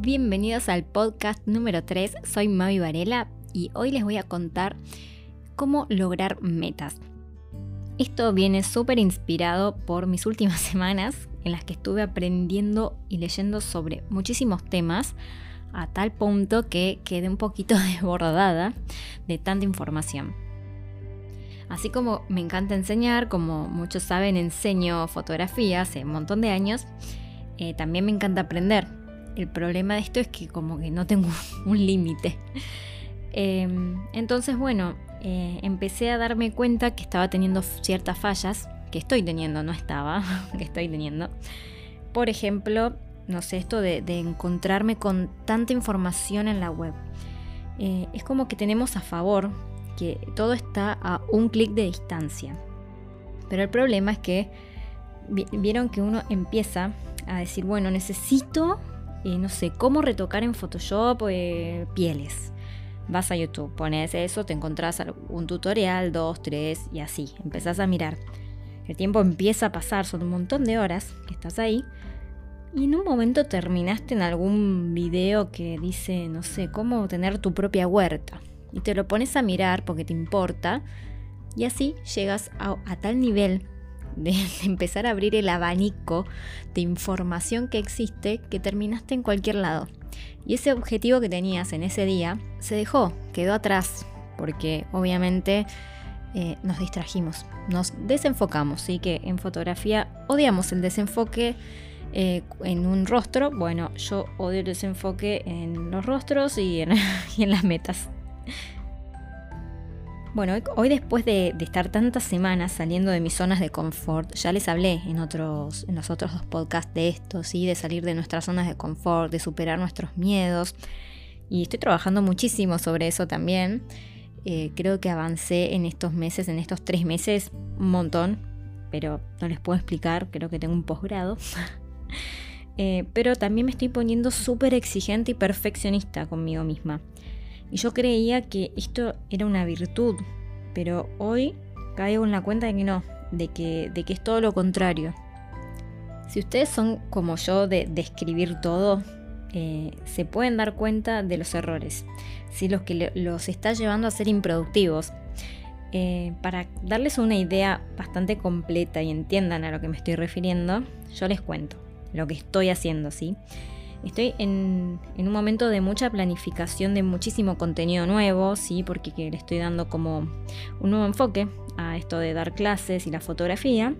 Bienvenidos al podcast número 3, soy Mavi Varela y hoy les voy a contar cómo lograr metas. Esto viene súper inspirado por mis últimas semanas en las que estuve aprendiendo y leyendo sobre muchísimos temas a tal punto que quedé un poquito desbordada de tanta información. Así como me encanta enseñar, como muchos saben, enseño fotografía hace un montón de años, eh, también me encanta aprender el problema de esto es que como que no tengo un límite. Em, entonces, bueno, eh, empecé a darme cuenta que estaba teniendo ciertas fallas, que estoy teniendo, no estaba, que estoy teniendo. Por ejemplo, no sé, esto de, encontrarme con tanta información en la web. Eh, es como que tenemos a favor que todo está a un clic de distancia. Pero el problema es que vieron que uno empieza a decir, bueno, necesito eh, no sé, cómo retocar en Photoshop eh, pieles. Vas a YouTube, pones eso, te encontrás un tutorial, dos, tres y así. Empezás a mirar. El tiempo empieza a pasar, son un montón de horas que estás ahí. Y en un momento terminaste en algún video que dice, no sé, cómo tener tu propia huerta. Y te lo pones a mirar porque te importa. Y así llegas a tal nivel de, empezar a abrir el abanico de información que existe que terminaste en cualquier lado. Y ese objetivo que tenías en ese día se dejó, quedó atrás, porque obviamente eh, nos distrajimos, nos desenfocamos, ¿sí? que en fotografía odiamos el desenfoque eh, en un rostro, bueno, yo odio el desenfoque en los rostros y en, y en las metas. Bueno, hoy después de, estar tantas semanas saliendo de mis zonas de confort, ya les hablé en, otros, en los otros dos podcasts de esto, ¿sí? de salir de nuestras zonas de confort, de superar nuestros miedos. Y estoy trabajando muchísimo sobre eso también. Eh, creo que avancé en estos meses, en estos tres meses, un montón, pero no les puedo explicar, creo que tengo un posgrado. Eh, pero también me estoy poniendo súper exigente y perfeccionista conmigo misma. Y yo creía que esto era una virtud, pero hoy caigo en la cuenta de que no, de que, de que es todo lo contrario. Si ustedes son como yo de, escribir todo, eh, se pueden dar cuenta de los errores, si los que los está llevando a ser improductivos. Eh, para darles una idea bastante completa y entiendan a lo que me estoy refiriendo, yo les cuento lo que estoy haciendo, ¿sí? Estoy en, un momento de mucha planificación de muchísimo contenido nuevo, ¿sí? porque le estoy dando como un nuevo enfoque a esto de dar clases y la fotografía.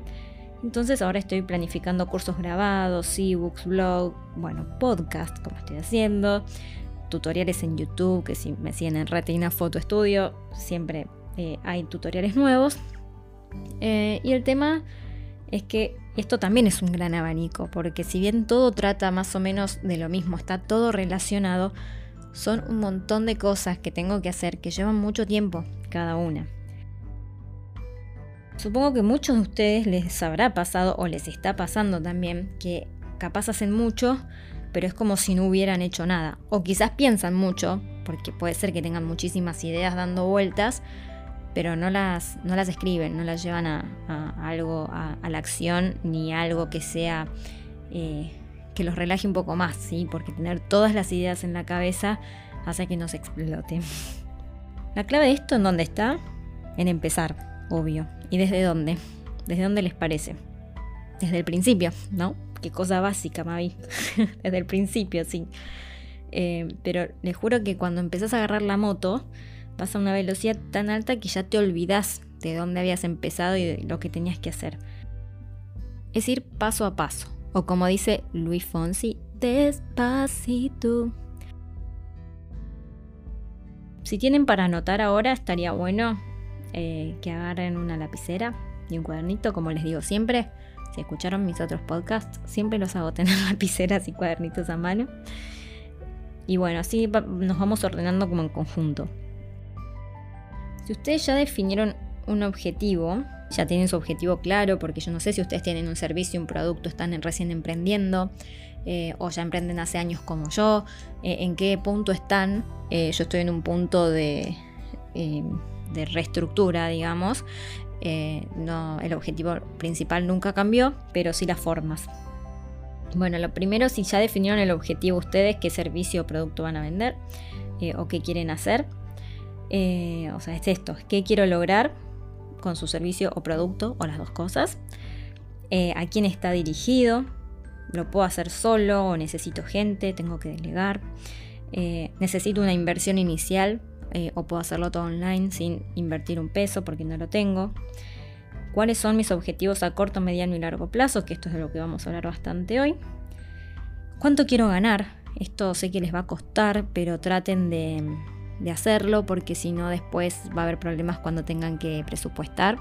Entonces ahora estoy planificando cursos grabados, ebooks, blog, bueno, podcast como estoy haciendo, tutoriales en YouTube, que si me siguen en Retina Foto Estudio, siempre eh, hay tutoriales nuevos. Eh, y el tema es que esto también es un gran abanico, porque si bien todo trata más o menos de lo mismo, está todo relacionado, son un montón de cosas que tengo que hacer que llevan mucho tiempo cada una. Supongo que muchos de ustedes les habrá pasado o les está pasando también que capaz hacen mucho, pero es como si no hubieran hecho nada. O quizás piensan mucho, porque puede ser que tengan muchísimas ideas dando vueltas, pero no las, no las escriben, no las llevan a, algo, a, la acción, ni algo que sea eh, que los relaje un poco más, ¿sí? Porque tener todas las ideas en la cabeza hace que nos explote. La clave de esto en dónde está? En empezar, obvio. ¿Y desde dónde? ¿Desde dónde les parece? Desde el principio, ¿no? Qué cosa básica, Mavi. desde el principio, sí. Eh, pero les juro que cuando empezás a agarrar la moto, vas a una velocidad tan alta que ya te olvidas de dónde habías empezado y de lo que tenías que hacer. Es ir paso a paso, o como dice Luis Fonsi, despacito. Si tienen para anotar ahora, estaría bueno eh, que agarren una lapicera y un cuadernito, como les digo siempre. Si escucharon mis otros podcasts, siempre los hago tener lapiceras y cuadernitos a mano. Y bueno, así nos vamos ordenando como en conjunto. Si ustedes ya definieron un objetivo, ya tienen su objetivo claro, porque yo no sé si ustedes tienen un servicio, un producto, están recién emprendiendo eh, o ya emprenden hace años como yo, eh, en qué punto están. Eh, yo estoy en un punto de, reestructura, digamos. no, el objetivo principal nunca cambió, pero sí las formas. Bueno, lo primero, si ya definieron el objetivo ustedes, qué servicio o producto van a vender o qué quieren hacer. Eh, o sea, es esto, qué quiero lograr con su servicio o producto o las dos cosas. Eh, a quién está dirigido, lo puedo hacer solo o necesito gente, tengo que delegar. necesito una inversión inicial o puedo hacerlo todo online sin invertir un peso porque no lo tengo cuáles son mis objetivos a corto, mediano y largo plazo, que esto es de lo que vamos a hablar bastante hoy. ¿Cuánto quiero ganar? Esto sé que les va a costar, pero traten de, hacerlo porque si no después va a haber problemas cuando tengan que presupuestar.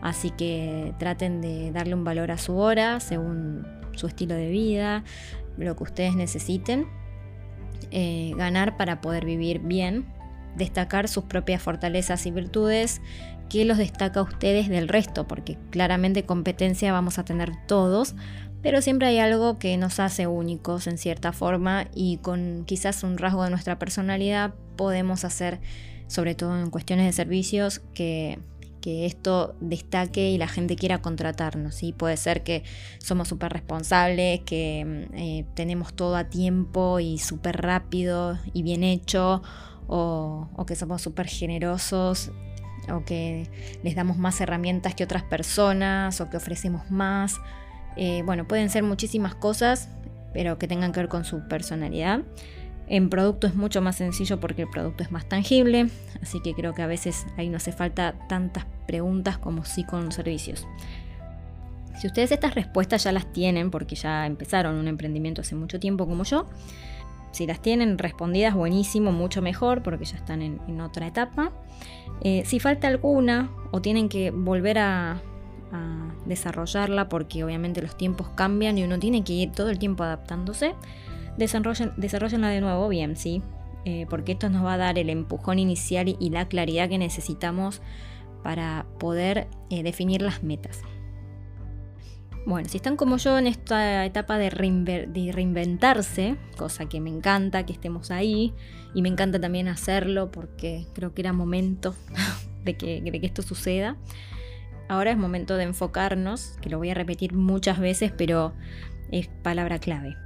Así que traten de darle un valor a su hora según su estilo de vida, lo que ustedes necesiten. Eh, ganar para poder vivir bien, destacar sus propias fortalezas y virtudes qué los destaca a ustedes del resto, porque claramente competencia vamos a tener todos, pero siempre hay algo que nos hace únicos en cierta forma y con quizás un rasgo de nuestra personalidad podemos hacer, sobre todo en cuestiones de servicios, que, esto destaque y la gente quiera contratarnos. ¿sí? Puede ser que somos súper responsables, que eh, tenemos todo a tiempo y súper rápido y bien hecho, o, o que somos súper generosos o que les damos más herramientas que otras personas o que ofrecemos más. Eh, bueno, pueden ser muchísimas cosas, pero que tengan que ver con su personalidad. En producto es mucho más sencillo porque el producto es más tangible, así que creo que a veces ahí no hace falta tantas preguntas como sí con servicios. Si ustedes estas respuestas ya las tienen porque ya empezaron un emprendimiento hace mucho tiempo como yo, si las tienen respondidas, buenísimo, mucho mejor, porque ya están en, otra etapa. Eh, si falta alguna o tienen que volver a, desarrollarla, porque obviamente los tiempos cambian y uno tiene que ir todo el tiempo adaptándose, desarrollen, desarrollenla de nuevo bien, ¿sí? Eh, porque esto nos va a dar el empujón inicial y, la claridad que necesitamos para poder eh, definir las metas. Bueno, si están como yo en esta etapa de, reinventarse, cosa que me encanta que estemos ahí, y me encanta también hacerlo porque creo que era momento de que, de que esto suceda, ahora es momento de enfocarnos, que lo voy a repetir muchas veces, pero es palabra clave.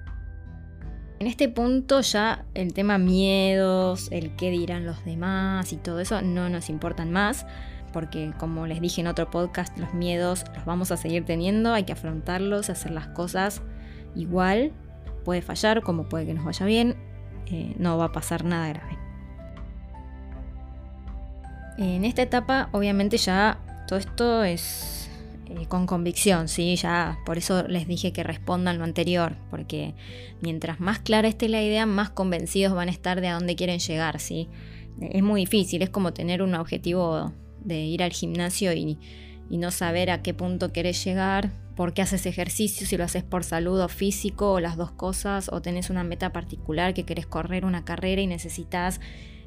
En este punto ya el tema miedos, el qué dirán los demás y todo eso no nos importan más porque como les dije en otro podcast, los miedos los vamos a seguir teniendo, hay que afrontarlos, hacer las cosas igual, puede fallar como puede que nos vaya bien, eh, no va a pasar nada grave. En esta etapa obviamente ya todo esto es eh, con convicción, ¿sí? Ya por eso les dije que respondan lo anterior, porque mientras más clara esté la idea, más convencidos van a estar de a dónde quieren llegar, ¿sí? Es muy difícil, es como tener un objetivo de ir al gimnasio y, no saber a qué punto querés llegar, por qué haces ejercicio, si lo haces por salud o físico o las dos cosas, o tenés una meta particular que querés correr una carrera y necesitas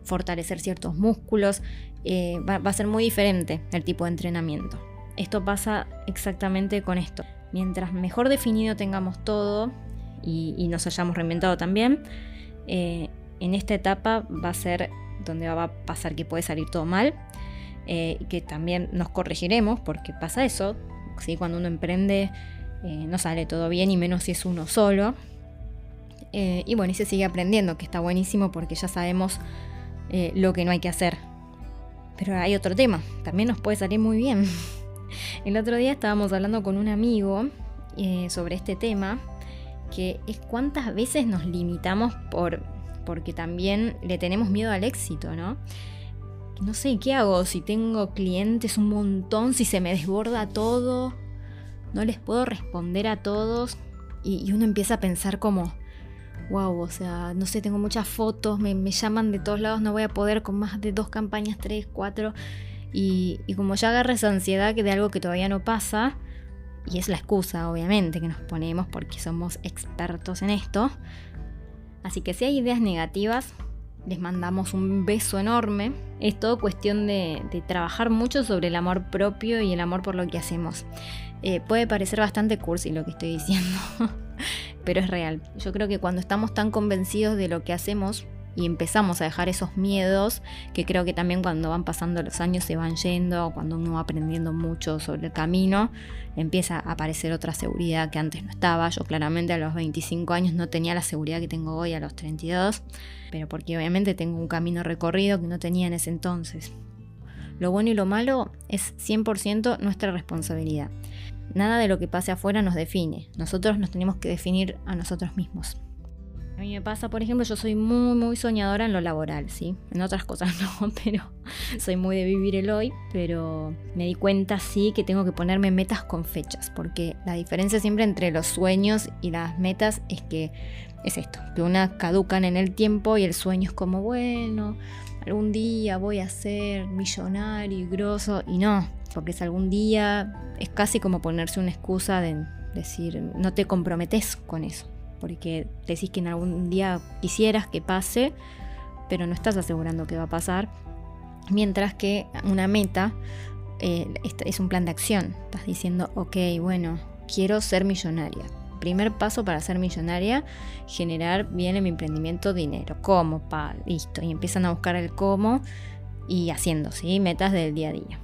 fortalecer ciertos músculos, eh, va, a ser muy diferente el tipo de entrenamiento. Esto pasa exactamente con esto. Mientras mejor definido tengamos todo y, nos hayamos reinventado también, eh, en esta etapa va a ser donde va a pasar que puede salir todo mal eh, que también nos corregiremos porque pasa eso, ¿sí? cuando uno emprende eh, no sale todo bien y menos si es uno solo. Y bueno, y se sigue aprendiendo, que está buenísimo porque ya sabemos lo que no hay que hacer. Pero hay otro tema, también nos puede salir muy bien. El otro día estábamos hablando con un amigo sobre este tema, que es cuántas veces nos limitamos por, porque también le tenemos miedo al éxito, ¿no? no sé, ¿qué hago? Si tengo clientes un montón, si se me desborda todo, no les puedo responder a todos. Y, uno empieza a pensar como, wow, o sea, no sé, tengo muchas fotos, me, llaman de todos lados, no voy a poder con más de dos campañas, tres, cuatro. Y, como ya agarra esa ansiedad de algo que todavía no pasa, y es la excusa, obviamente, que nos ponemos porque somos expertos en esto. Así que si hay ideas negativas, les mandamos un beso enorme. Es todo cuestión de, trabajar mucho sobre el amor propio y el amor por lo que hacemos. Eh, puede parecer bastante cursi lo que estoy diciendo, pero es real. Yo creo que cuando estamos tan convencidos de lo que hacemos, y empezamos a dejar esos miedos que creo que también cuando van pasando los años se van yendo, cuando uno va aprendiendo mucho sobre el camino, empieza a aparecer otra seguridad que antes no estaba. Yo claramente a los 25 años no tenía la seguridad que tengo hoy a los 32, pero porque obviamente tengo un camino recorrido que no tenía en ese entonces. Lo bueno y lo malo es 100% nuestra responsabilidad. Nada de lo que pase afuera nos define. Nosotros nos tenemos que definir a nosotros mismos. A mí me pasa, por ejemplo, yo soy muy, muy soñadora en lo laboral, ¿sí? En otras cosas no, pero soy muy de vivir el hoy, pero me di cuenta, sí, que tengo que ponerme metas con fechas, porque la diferencia siempre entre los sueños y las metas es que es esto, que una caducan en el tiempo y el sueño es como, bueno, algún día voy a ser millonario y grosso, y no, porque es algún día, es casi como ponerse una excusa de decir, no te comprometes con eso porque decís que en algún día quisieras que pase, pero no estás asegurando que va a pasar. Mientras que una meta eh, es un plan de acción. Estás diciendo, ok, bueno, quiero ser millonaria. Primer paso para ser millonaria, generar bien en mi emprendimiento dinero. ¿Cómo? Pa, listo. Y empiezan a buscar el cómo y haciendo, ¿sí? Metas del día a día.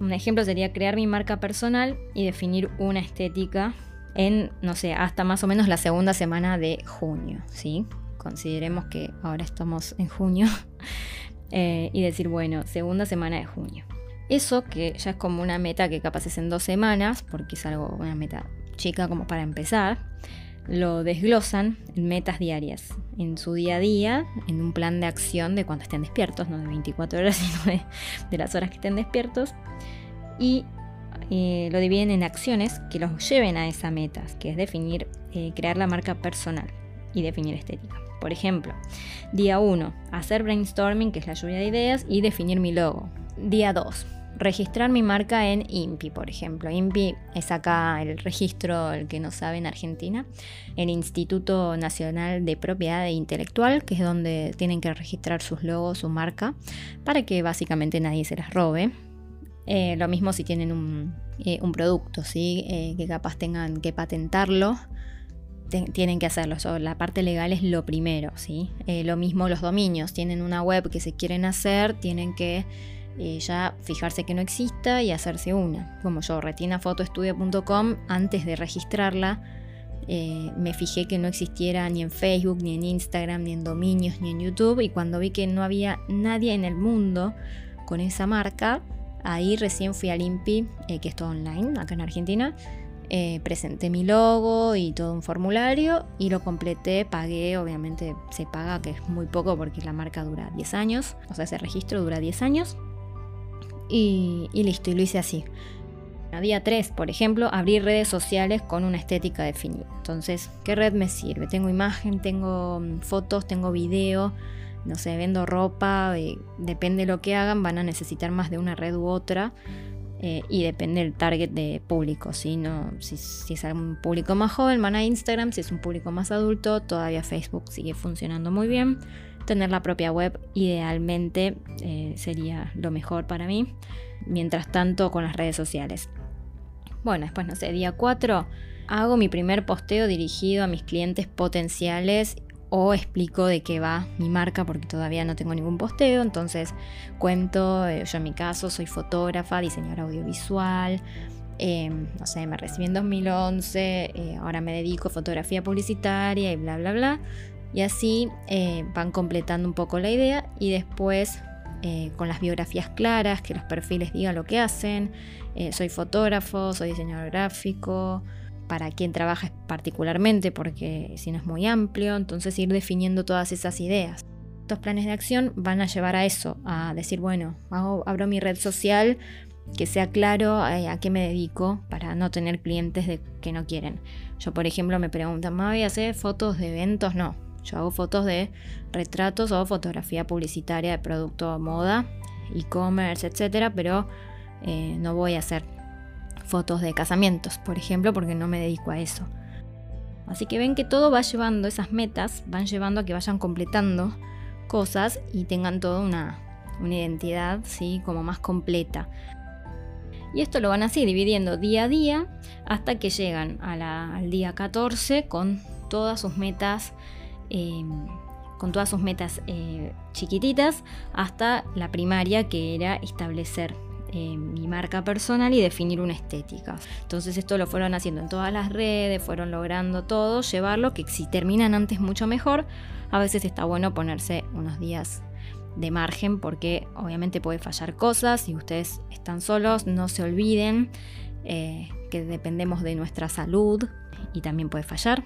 Un ejemplo sería crear mi marca personal y definir una estética en, no sé, hasta más o menos la segunda semana de junio, ¿sí? Consideremos que ahora estamos en junio eh, y decir, bueno, segunda semana de junio. Eso que ya es como una meta que capaz es en dos semanas, porque es algo, una meta chica como para empezar, lo desglosan en metas diarias, en su día a día, en un plan de acción de cuando estén despiertos, no de 24 horas, sino de, de las horas que estén despiertos. Y lo dividen en acciones que los lleven a esa meta, que es definir, eh, crear la marca personal y definir estética. Por ejemplo, día 1, hacer brainstorming, que es la lluvia de ideas, y definir mi logo. Día 2, registrar mi marca en INPI, por ejemplo. INPI es acá el registro, el que no sabe en Argentina, el Instituto Nacional de Propiedad Intelectual, que es donde tienen que registrar sus logos, su marca, para que básicamente nadie se las robe. Eh, lo mismo si tienen un, eh, producto, ¿sí? Eh, que capaz tengan que patentarlo, tienen que hacerlo. la parte legal es lo primero. ¿sí? lo mismo los dominios, tienen una web que se quieren hacer, tienen que ya fijarse que no exista y hacerse una. Como yo, retinafotoestudio.com, antes de registrarla, me fijé que no existiera ni en Facebook, ni en Instagram, ni en dominios, ni en YouTube. Y cuando vi que no había nadie en el mundo con esa marca, Ahí recién fui al INPI, eh, que es todo online, acá en Argentina. Eh, presenté mi logo y todo un formulario y lo completé, pagué, obviamente se paga, que es muy poco porque la marca dura 10 años, o sea, ese registro dura 10 años. Y, listo, y lo hice así. A día 3, por ejemplo, abrir redes sociales con una estética definida. Entonces, ¿qué red me sirve? Tengo imagen, tengo mm, fotos, tengo video no sé, vendo ropa, depende de lo que hagan, van a necesitar más de una red u otra. Eh, y depende del target de público. ¿sí? No, si, es un público más joven, van a Instagram. Si es un público más adulto, todavía Facebook sigue funcionando muy bien. Tener la propia web idealmente eh, sería lo mejor para mí. Mientras tanto, con las redes sociales. Bueno, después, no sé, día 4 hago mi primer posteo dirigido a mis clientes potenciales o explico de qué va mi marca porque todavía no tengo ningún posteo, entonces cuento, eh, yo en mi caso soy fotógrafa, diseñadora audiovisual, em, no sé, me recibí en 2011, eh, ahora me dedico a fotografía publicitaria y bla, bla, bla. Y así eh, van completando un poco la idea y después con las biografías claras, que los perfiles digan lo que hacen, soy fotógrafo, soy diseñador gráfico, para quien trabaja particularmente, porque si no es muy amplio, entonces ir definiendo todas esas ideas. Estos planes de acción van a llevar a eso, a decir, bueno, abro mi red social, que sea claro eh, a qué me dedico para no tener clientes de, que no quieren. Yo, por ejemplo, me preguntan, ¿me voy a hacer fotos de eventos? No, yo hago fotos de retratos o fotografía publicitaria de producto moda, e-commerce, etcétera, pero eh, no voy a hacer fotos de casamientos, por ejemplo, porque no me dedico a eso. Así que ven que todo va llevando, esas metas van llevando a que vayan completando cosas y tengan toda una, identidad, ¿sí? Como más completa. Y esto lo van así, dividiendo día a día hasta que llegan al día 14 con todas sus metas em, con todas sus metas eh, chiquititas, hasta la primaria que era establecer eh, mi marca personal y definir una estética. Entonces esto lo fueron haciendo en todas las redes, fueron logrando todo, llevarlo, que si terminan antes mucho mejor, a veces está bueno ponerse unos días de margen porque obviamente puede fallar cosas, si ustedes están solos, no se olviden eh, que dependemos de nuestra salud y también puede fallar.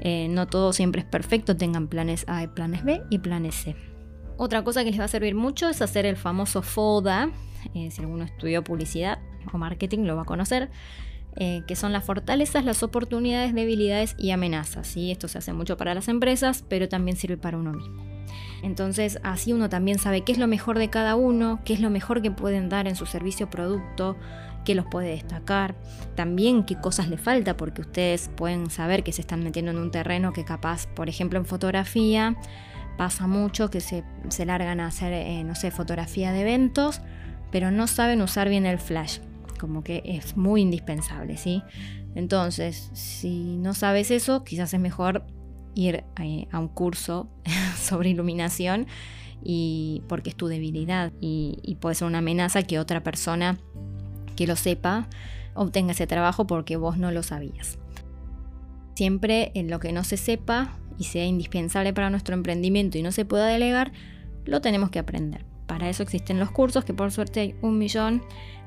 Eh, no todo siempre es perfecto, tengan planes A, planes B y planes C. Otra cosa que les va a servir mucho es hacer el famoso FODA, eh, si alguno estudió publicidad o marketing lo va a conocer, eh, que son las fortalezas, las oportunidades, debilidades y amenazas. y Esto se hace mucho para las empresas, pero también sirve para uno mismo. Entonces así uno también sabe qué es lo mejor de cada uno, qué es lo mejor que pueden dar en su servicio o producto, qué los puede destacar, también qué cosas le falta, porque ustedes pueden saber que se están metiendo en un terreno que capaz, por ejemplo en fotografía, pasa mucho que se, largan a hacer, eh, no sé, fotografía de eventos, pero no saben usar bien el flash, como que es muy indispensable, ¿sí? Entonces, si no sabes eso, quizás es mejor ir a un curso sobre iluminación y porque es tu debilidad y, y, puede ser una amenaza que otra persona que lo sepa obtenga ese trabajo porque vos no lo sabías. Siempre en lo que no se sepa y sea indispensable para nuestro emprendimiento y no se pueda delegar, lo tenemos que aprender. Para eso existen los cursos, que por suerte hay un millón.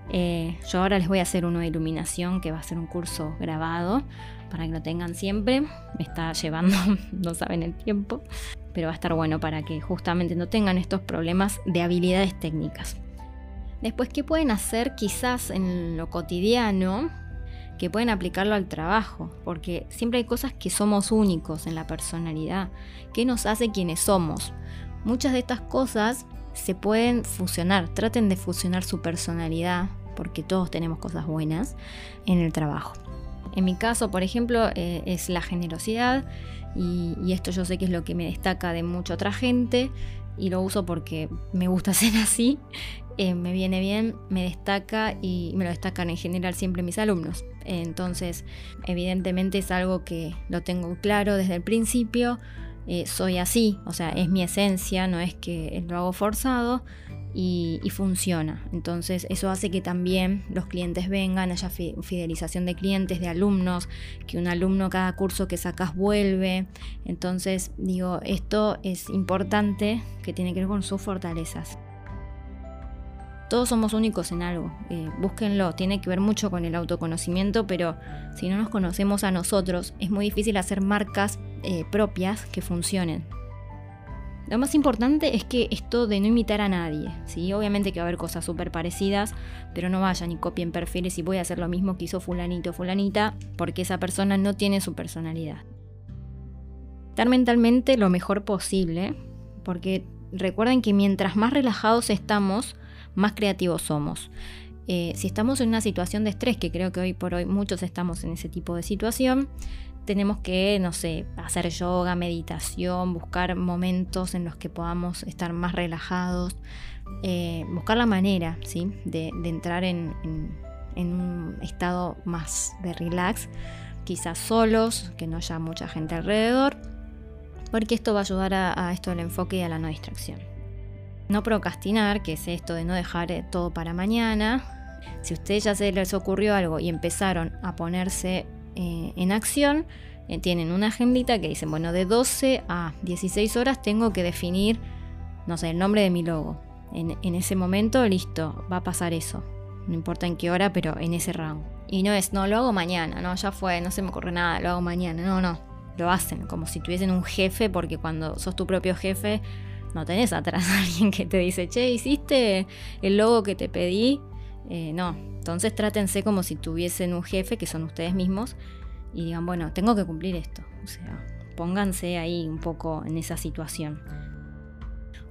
Eh, yo ahora les voy a hacer uno de iluminación, que va a ser un curso grabado, para que lo tengan siempre. Me está llevando, no saben el tiempo, pero va a estar bueno para que justamente no tengan estos problemas de habilidades técnicas. Después, ¿qué pueden hacer quizás en lo cotidiano? que pueden aplicarlo al trabajo, porque siempre hay cosas que somos únicos en la personalidad, que nos hace quienes somos. Muchas de estas cosas se pueden fusionar. Traten de fusionar su personalidad, porque todos tenemos cosas buenas, en el trabajo. En mi caso, por ejemplo, eh, es la generosidad y, esto yo sé que es lo que me destaca de mucha otra gente y lo uso porque me gusta ser así, eh, me viene bien, me destaca y me lo destacan en general siempre mis alumnos. Entonces, evidentemente es algo que lo tengo claro desde el principio eh, soy así, o sea, es mi esencia, no es que lo hago forzado y, funciona. Entonces eso hace que también los clientes vengan, haya fidelización de clientes, de alumnos, que un alumno cada curso que sacas vuelve. Entonces digo, esto es importante que tiene que ver con sus fortalezas. Todos somos únicos en algo, eh, búsquenlo, tiene que ver mucho con el autoconocimiento, pero si no nos conocemos a nosotros, es muy difícil hacer marcas eh, propias que funcionen. Lo más importante es que esto de no imitar a nadie, ¿sí? Obviamente que va a haber cosas súper parecidas, pero no vayan y copien perfiles y voy a hacer lo mismo que hizo fulanito o fulanita, porque esa persona no tiene su personalidad. Estar mentalmente lo mejor posible, porque recuerden que mientras más relajados estamos, más creativos somos. Eh, si estamos en una situación de estrés, que creo que hoy por hoy muchos estamos en ese tipo de situación, tenemos que, no sé, hacer yoga, meditación, buscar momentos en los que podamos estar más relajados, eh, buscar la manera, ¿sí? De, entrar en, un estado más de relax, quizás solos, que no haya mucha gente alrededor, porque esto va a ayudar a, a esto del enfoque y a la no distracción. No procrastinar, que es esto de no dejar eh, todo para mañana. Si a ustedes ya se les ocurrió algo y empezaron a ponerse eh, en acción, eh, tienen una agendita que dicen, bueno, de 12 a 16 horas tengo que definir, no sé, el nombre de mi logo. En, en ese momento, listo, va a pasar eso. No importa en qué hora, pero en ese rango. Y no es, no, lo hago mañana, no, ya fue, no se me ocurre nada, lo hago mañana. No, no, lo hacen como si tuviesen un jefe, porque cuando sos tu propio jefe, no tenés atrás a alguien que te dice, che, ¿hiciste el logo que te pedí? Eh, no, entonces trátense como si tuviesen un jefe, que son ustedes mismos, y digan, bueno, tengo que cumplir esto. O sea, pónganse ahí un poco en esa situación.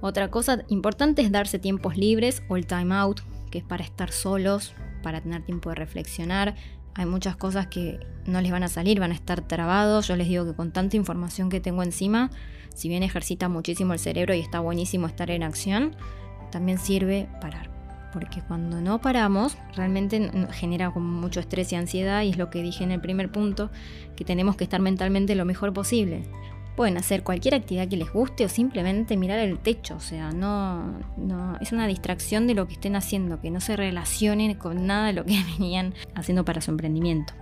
Otra cosa importante es darse tiempos libres o el time out, que es para estar solos, para tener tiempo de reflexionar. Hay muchas cosas que no les van a salir, van a estar trabados. Yo les digo que con tanta información que tengo encima, si bien ejercita muchísimo el cerebro y está buenísimo estar en acción, también sirve parar. Porque cuando no paramos, realmente genera como mucho estrés y ansiedad, y es lo que dije en el primer punto, que tenemos que estar mentalmente lo mejor posible. Pueden hacer cualquier actividad que les guste o simplemente mirar el techo, o sea, no, no es una distracción de lo que estén haciendo, que no se relacionen con nada de lo que venían haciendo para su emprendimiento.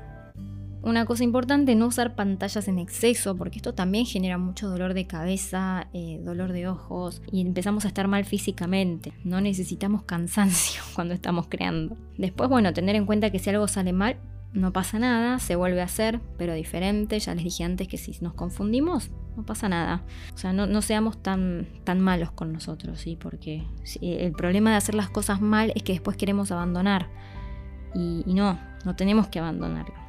Una cosa importante, no usar pantallas en exceso, porque esto también genera mucho dolor de cabeza, eh, dolor de ojos y empezamos a estar mal físicamente. No necesitamos cansancio cuando estamos creando. Después, bueno, tener en cuenta que si algo sale mal, no pasa nada, se vuelve a hacer, pero diferente. Ya les dije antes que si nos confundimos, no pasa nada. O sea, no, seamos tan, tan malos con nosotros, ¿sí? Porque el problema de hacer las cosas mal es que después queremos abandonar. y no, no tenemos que abandonarlo.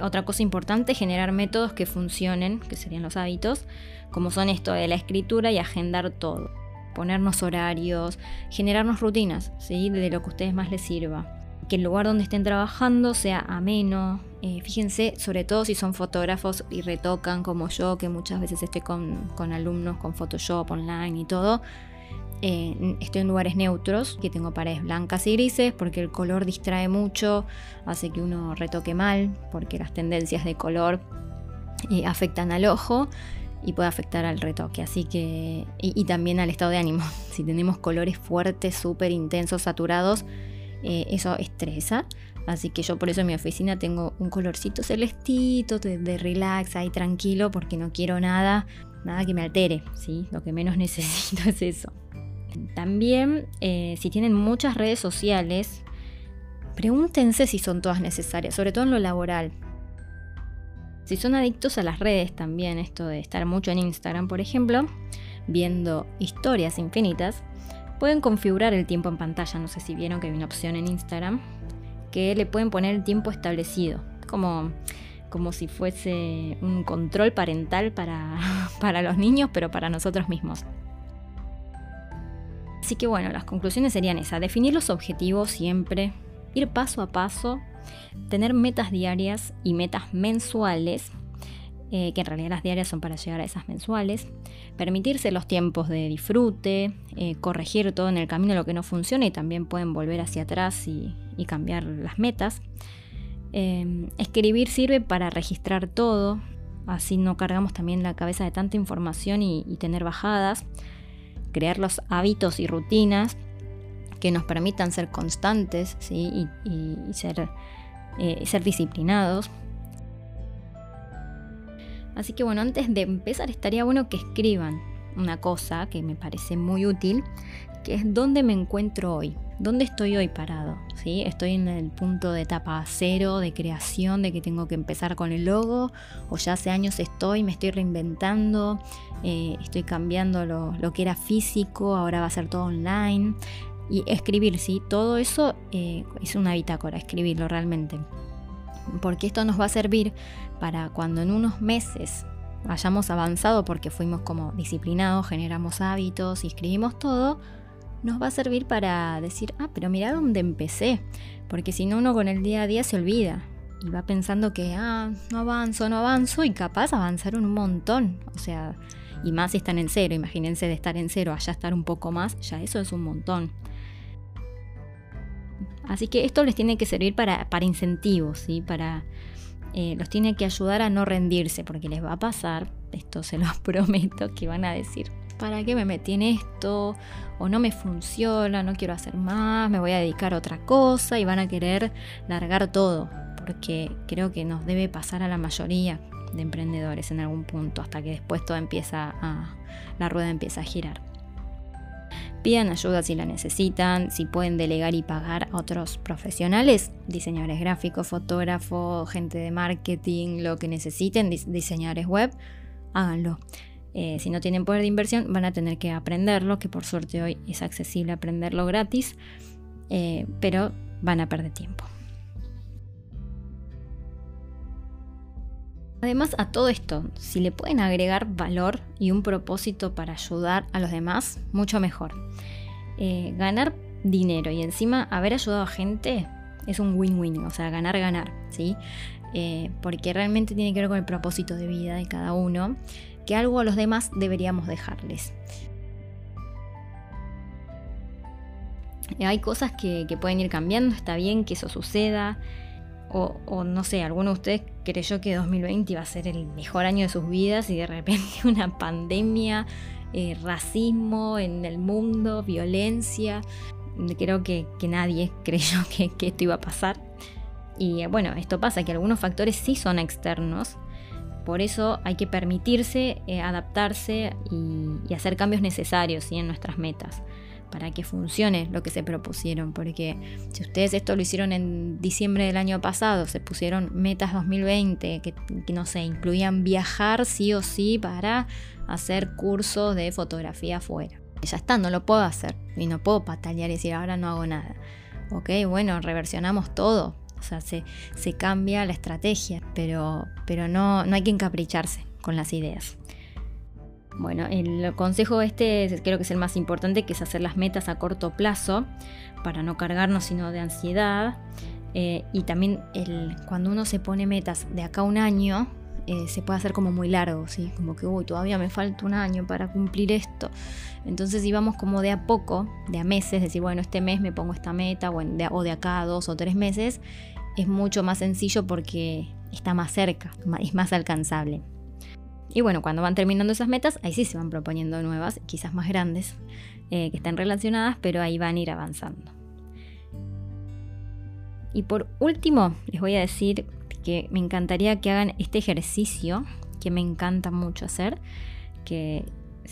Otra cosa importante, generar métodos que funcionen, que serían los hábitos, como son esto de la escritura y agendar todo. Ponernos horarios, generarnos rutinas, ¿sí? de lo que a ustedes más les sirva. Que el lugar donde estén trabajando sea ameno. Eh, fíjense, sobre todo si son fotógrafos y retocan como yo, que muchas veces estoy con, con alumnos con Photoshop online y todo eh, estoy en lugares neutros, que tengo paredes blancas y grises, porque el color distrae mucho, hace que uno retoque mal, porque las tendencias de color eh, afectan al ojo y puede afectar al retoque. Así que. Y, también al estado de ánimo. Si tenemos colores fuertes, súper intensos, saturados, eh, eso estresa. Así que yo por eso en mi oficina tengo un colorcito celestito, de, de relax, ahí tranquilo, porque no quiero nada, nada que me altere. ¿sí? Lo que menos necesito es eso. También, eh, si tienen muchas redes sociales, pregúntense si son todas necesarias, sobre todo en lo laboral. Si son adictos a las redes también, esto de estar mucho en Instagram, por ejemplo, viendo historias infinitas, pueden configurar el tiempo en pantalla. No sé si vieron que hay una opción en Instagram que le pueden poner el tiempo establecido, como, como si fuese un control parental para, para los niños, pero para nosotros mismos. Así que bueno, las conclusiones serían esas, definir los objetivos siempre, ir paso a paso, tener metas diarias y metas mensuales, eh, que en realidad las diarias son para llegar a esas mensuales, permitirse los tiempos de disfrute, eh, corregir todo en el camino lo que no funciona y también pueden volver hacia atrás y, cambiar las metas. Eh, escribir sirve para registrar todo, así no cargamos también la cabeza de tanta información y tener bajadas crear los hábitos y rutinas que nos permitan ser constantes y, ser, eh, ser disciplinados. Así que bueno, antes de empezar estaría bueno que escriban una cosa que me parece muy útil, que es dónde me encuentro hoy, dónde estoy hoy parado. ¿sí? Estoy en el punto de etapa cero, de creación, de que tengo que empezar con el logo, o ya hace años estoy, me estoy reinventando, eh, estoy cambiando lo, que era físico, ahora va a ser todo online. Y escribir, ¿sí? Todo eso eh, es una bitácora, escribirlo realmente. Porque esto nos va a servir para cuando en unos meses hayamos avanzado porque fuimos como disciplinados, generamos hábitos y escribimos todo, nos va a servir para decir, ah, pero mira dónde empecé. Porque si no, uno con el día a día se olvida y va pensando que, ah, no avanzo, no avanzo y capaz avanzar un montón. O sea, y más si están en cero, imagínense de estar en cero allá estar un poco más, ya eso es un montón. Así que esto les tiene que servir para, para incentivos, ¿sí? para, eh, los tiene que ayudar a no rendirse, porque les va a pasar, esto se los prometo, que van a decir, ¿para qué me metí en esto? O no me funciona, no quiero hacer más, me voy a dedicar a otra cosa y van a querer largar todo, porque creo que nos debe pasar a la mayoría de emprendedores en algún punto, hasta que después todo empieza a, la rueda empieza a girar. Pidan ayuda si la necesitan, si pueden delegar y pagar a otros profesionales, diseñadores gráficos, fotógrafos, gente de marketing, lo que necesiten, diseñadores web, háganlo. Eh, si no tienen poder de inversión, van a tener que aprenderlo, que por suerte hoy es accesible aprenderlo gratis, eh, pero van a perder tiempo. Además a todo esto, si le pueden agregar valor y un propósito para ayudar a los demás, mucho mejor. Eh, ganar dinero y encima haber ayudado a gente es un win-win, o sea, ganar, ganar, ¿sí? Porque realmente tiene que ver con el propósito de vida de cada uno, que algo a los demás deberíamos dejarles. Eh, hay cosas que pueden ir cambiando, está bien que eso suceda, o, no sé, alguno de ustedes creyó que 2020 iba a ser el mejor año de sus vidas y de repente una pandemia, eh, racismo en el mundo, violencia. Creo que, nadie creyó que, esto iba a pasar. Y bueno, esto pasa, que algunos factores sí son externos. Por eso hay que permitirse eh, adaptarse y, hacer cambios necesarios en nuestras metas para que funcione lo que se propusieron. Porque si ustedes esto lo hicieron en diciembre del año pasado, se pusieron metas 2020 que, no sé, incluían viajar sí o sí para hacer cursos de fotografía afuera. Ya está, no lo puedo hacer y no puedo patalear y decir ahora no hago nada. Ok, bueno, reversionamos todo. O sea, se, se cambia la estrategia, pero, pero no, no hay que encapricharse con las ideas. Bueno, el consejo este creo que es el más importante, que es hacer las metas a corto plazo para no cargarnos sino de ansiedad. Eh, y también el, cuando uno se pone metas de acá a un año, eh, se puede hacer como muy largo, ¿sí? como que uy, todavía me falta un año para cumplir esto. Entonces íbamos como de a poco, de a meses, decir, bueno, este mes me pongo esta meta, o de, o de acá a dos o tres meses, es mucho más sencillo porque está más cerca, es más alcanzable. Y bueno, cuando van terminando esas metas, ahí sí se van proponiendo nuevas, quizás más grandes, eh, que estén relacionadas, pero ahí van a ir avanzando. Y por último, les voy a decir que me encantaría que hagan este ejercicio, que me encanta mucho hacer, que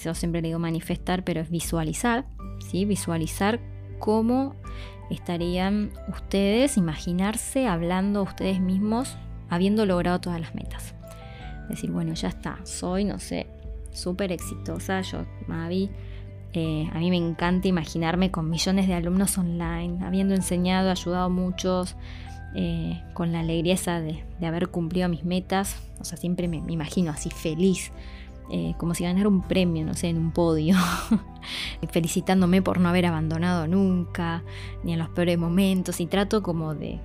yo siempre le digo manifestar, pero es visualizar, ¿sí? Visualizar cómo estarían ustedes, imaginarse hablando ustedes mismos, habiendo logrado todas las metas decir, bueno, ya está, soy, no sé, súper exitosa, yo, Mavi. Eh, a mí me encanta imaginarme con millones de alumnos online, habiendo enseñado, ayudado a muchos, eh, con la alegría de, de, haber cumplido mis metas. O sea, siempre me, imagino así feliz, eh, como si ganara un premio, no sé, en un podio, felicitándome por no haber abandonado nunca, ni en los peores momentos, y trato como de,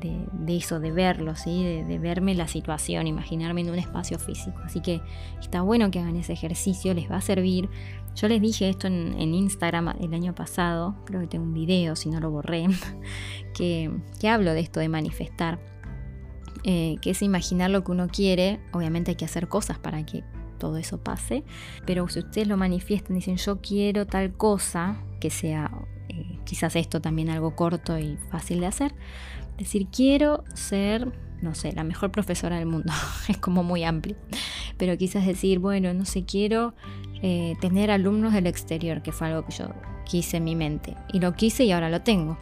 de, eso, de verlo, ¿sí? de, verme la situación, imaginarme en un espacio físico. Así que está bueno que hagan ese ejercicio, les va a servir. Yo les dije esto en, Instagram el año pasado, creo que tengo un video, si no lo borré, que, hablo de esto de manifestar, eh, que es imaginar lo que uno quiere. Obviamente hay que hacer cosas para que todo eso pase, pero si ustedes lo manifiestan, dicen yo quiero tal cosa, que sea eh, quizás esto también algo corto y fácil de hacer, Decir, quiero ser, no sé, la mejor profesora del mundo. es como muy amplio. Pero quizás decir, bueno, no sé, quiero eh, tener alumnos del exterior, que fue algo que yo quise en mi mente. Y lo quise y ahora lo tengo.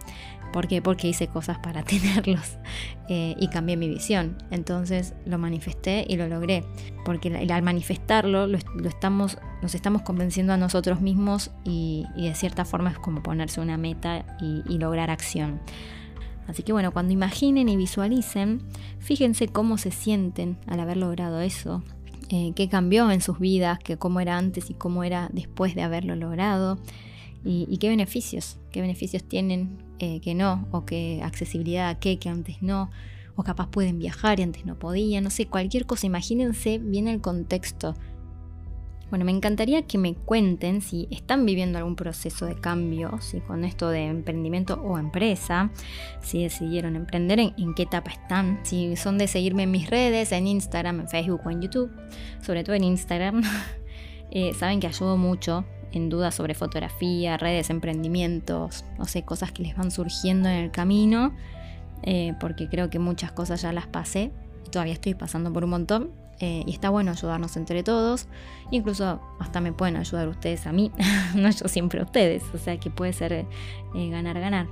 ¿Por qué? Porque hice cosas para tenerlos eh, y cambié mi visión. Entonces lo manifesté y lo logré. Porque al manifestarlo lo, estamos, nos estamos convenciendo a nosotros mismos y, de cierta forma es como ponerse una meta y lograr acción. Así que bueno, cuando imaginen y visualicen, fíjense cómo se sienten al haber logrado eso, eh, qué cambió en sus vidas, que cómo era antes y cómo era después de haberlo logrado, y, qué beneficios, qué beneficios tienen eh, que no, o qué accesibilidad a qué que antes no, o capaz pueden viajar y antes no podían, no sé, cualquier cosa, imagínense bien el contexto bueno, me encantaría que me cuenten si están viviendo algún proceso de cambio, si con esto de emprendimiento o empresa, si decidieron emprender, en, qué etapa están, si son de seguirme en mis redes, en Instagram, en Facebook o en YouTube, sobre todo en Instagram. Eh, saben que ayudo mucho en dudas sobre fotografía, redes, emprendimientos, no sé, cosas que les van surgiendo en el camino, eh, porque creo que muchas cosas ya las pasé, todavía estoy pasando por un montón eh, y está bueno ayudarnos entre todos. Incluso hasta me pueden ayudar ustedes a mí, no yo siempre a ustedes. O sea que puede ser eh, ganar, ganar.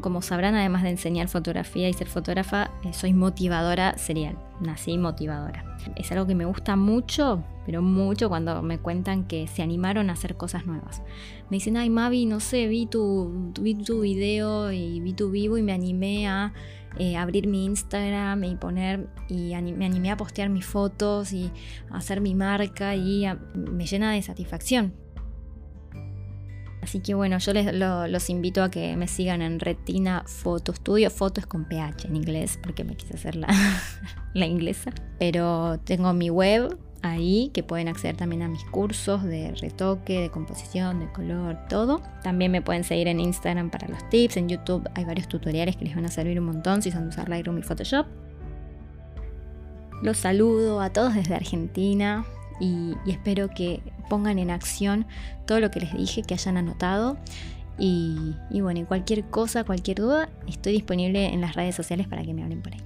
Como sabrán, además de enseñar fotografía y ser fotógrafa, eh, soy motivadora serial. Nací motivadora. Es algo que me gusta mucho, pero mucho cuando me cuentan que se animaron a hacer cosas nuevas. Me dicen, ay Mavi, no sé, vi tu, vi tu video y vi tu vivo y me animé a eh, abrir mi Instagram y poner, y me animé a postear mis fotos y hacer mi marca y me llena de satisfacción. Así que bueno, yo les los invito a que me sigan en Retina Photo Studio. Foto es con PH en inglés, porque me quise hacer la, la inglesa. Pero tengo mi web, ahí que pueden acceder también a mis cursos de retoque, de composición, de color, todo. También me pueden seguir en Instagram para los tips, en YouTube hay varios tutoriales que les van a servir un montón si son de usar Lightroom y Photoshop. Los saludo a todos desde Argentina y, espero que pongan en acción todo lo que les dije, que hayan anotado. Y, bueno, cualquier cosa, cualquier duda, estoy disponible en las redes sociales para que me hablen por ahí.